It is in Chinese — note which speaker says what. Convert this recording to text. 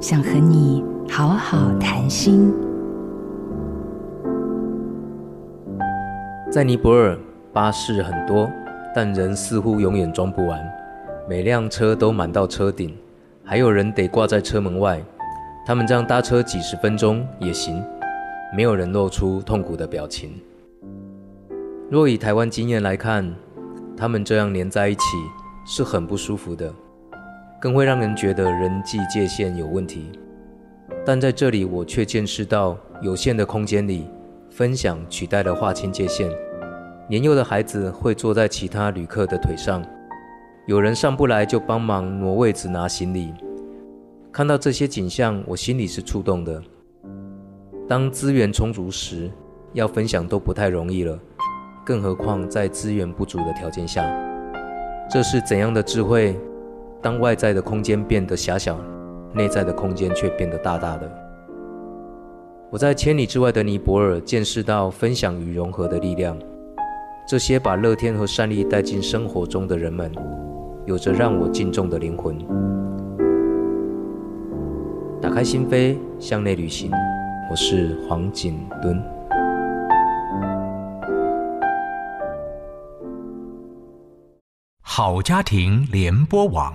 Speaker 1: 想和你好好谈心。
Speaker 2: 在尼泊尔，巴士很多，但人似乎永远装不完。每辆车都满到车顶，还有人得挂在车门外。他们这样搭车几十分钟也行，没有人露出痛苦的表情。若以台湾经验来看，他们这样连在一起是很不舒服的。更会让人觉得人际界限有问题，但在这里我却见识到有限的空间里，分享取代了划清界限。年幼的孩子会坐在其他旅客的腿上，有人上不来就帮忙挪位子拿行李。看到这些景象，我心里是触动的。当资源充足时，要分享都不太容易了，更何况在资源不足的条件下，这是怎样的智慧？当外在的空间变得狭小，内在的空间却变得大大的。我在千里之外的尼泊尔见识到分享与融合的力量。这些把乐天和善意带进生活中的人们，有着让我敬重的灵魂。打开心扉，向内旅行。我是黄景敦。
Speaker 3: 好家庭联播网。